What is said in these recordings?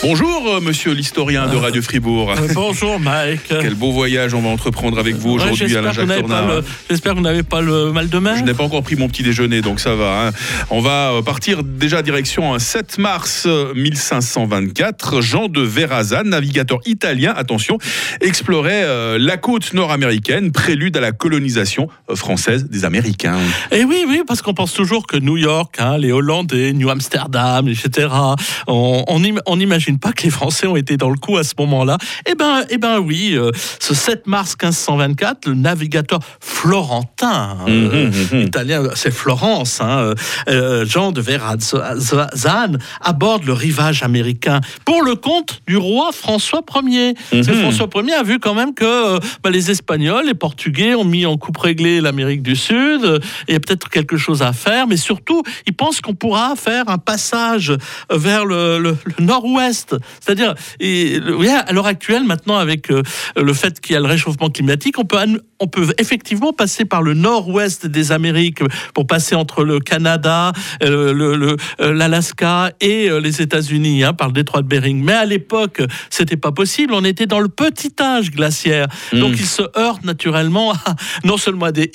Bonjour, euh, monsieur l'historien de Radio Fribourg. Euh, bonjour Mike. Quel beau voyage on va entreprendre avec vous Ouais, aujourd'hui, j'espère Alain que Jacques J'espère que vous n'avez pas le mal de mer. Je n'ai pas encore pris mon petit déjeuner, donc ça va. hein. On va euh, partir déjà direction un 7 mars euh, 1524. Jean de Verrazan, navigateur italien, attention, explorait euh, la côte nord-américaine, prélude à la colonisation française des Américains. Et oui, oui, parce qu'on pense toujours que New York, hein, les Hollandais, New Amsterdam, etc. On on im- on n'imagine pas que les Français ont été dans le coup à ce moment-là. Eh ben, eh ben oui, euh, ce 7 mars 1524, le navigateur florentin, euh, Mhm, mhm. italien, c'est Florence, hein, euh, Jean de Verrazan, aborde le rivage américain pour le compte du roi François Ier. Mhm. François Ier a vu quand même que bah, les Espagnols, les Portugais ont mis en coupe réglée l'Amérique du Sud. Il y a peut-être quelque chose à faire, mais surtout, il pense qu'on pourra faire un passage vers le, le- le nord-ouest. C'est-à-dire, à l'heure actuelle, maintenant, avec euh, le fait qu'il y a le réchauffement climatique, on peut, on peut effectivement passer par le nord-ouest des Amériques pour passer entre le Canada, euh, le- le- euh, l'Alaska et les États-Unis, hein, par le détroit de Bering. Mais à l'époque, c'était pas possible. On était dans le petit âge glaciaire. Donc, il se heurte naturellement à, non seulement à des,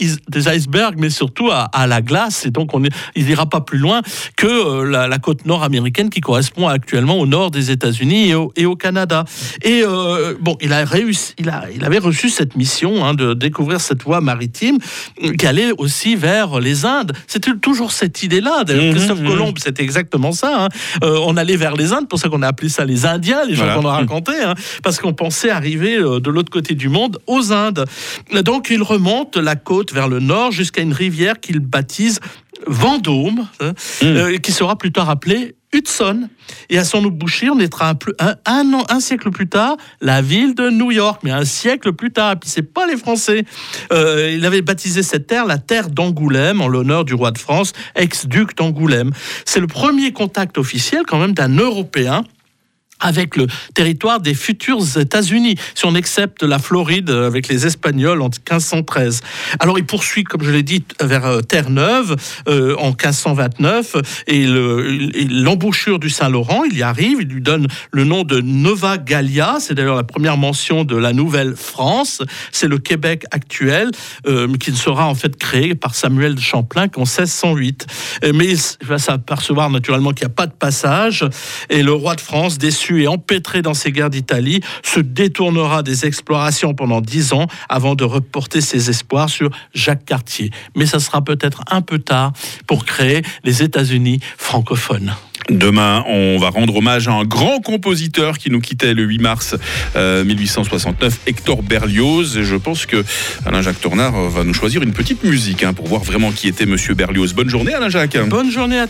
icebergs, mais surtout à, à la glace. Et donc, on est, il n'ira pas plus loin que la, la côte nord-américaine qui correspond actuellement au nord des États-Unis et au, et au Canada. Et euh, bon, il a réussi, il, a, il avait reçu cette mission hein, de découvrir cette voie maritime euh, qui allait aussi vers les Indes. C'était toujours cette idée-là. D'ailleurs, Mhm, Christophe mhm. Colomb, c'était exactement ça. hein. Euh, on allait vers les Indes, pour ça qu'on a appelé ça les Indiens, les gens Voilà. qu'on a raconté, hein, parce qu'on pensait arriver de l'autre côté du monde, aux Indes. Donc il remonte la côte vers le nord jusqu'à une rivière qu'il baptise Vendôme, hein, euh, qui sera plus tard appelée Hudson. Et à son embouchure, on naîtra un, plus- un, un an, un siècle plus tard, la ville de New York, mais un siècle plus tard. Et puis c'est pas les Français. Euh, il avait baptisé cette terre la terre d'Angoulême en l'honneur du roi de France, ex-duc d'Angoulême. C'est le premier contact officiel quand même d'un Européen avec le territoire des futurs États-Unis, si on accepte la Floride euh, avec les Espagnols en 1513. Alors il poursuit, comme je l'ai dit, vers euh, Terre-Neuve euh, en 1529 et le- et l'embouchure du Saint-Laurent, il y arrive, il lui donne le nom de Nova Gallia, c'est d'ailleurs la première mention de la Nouvelle-France, c'est le Québec actuel qui sera en fait créé par Samuel de Champlain qu'en 1608. Euh, Mais il va s'apercevoir naturellement qu'il n'y a pas de passage et le roi de France, déçu et empêtré dans ses guerres d'Italie, se détournera des explorations pendant dix ans avant de reporter ses espoirs sur Jacques Cartier. Mais ça sera peut-être un peu tard pour créer les États-Unis francophones. Demain, on va rendre hommage à un grand compositeur qui nous quittait le 8 mars euh, 1869, Hector Berlioz. Et je pense que Alain-Jacques Tornard euh, va nous choisir une petite musique hein, pour voir vraiment qui était Monsieur Berlioz. Bonne journée, Alain-Jacques. Bonne journée à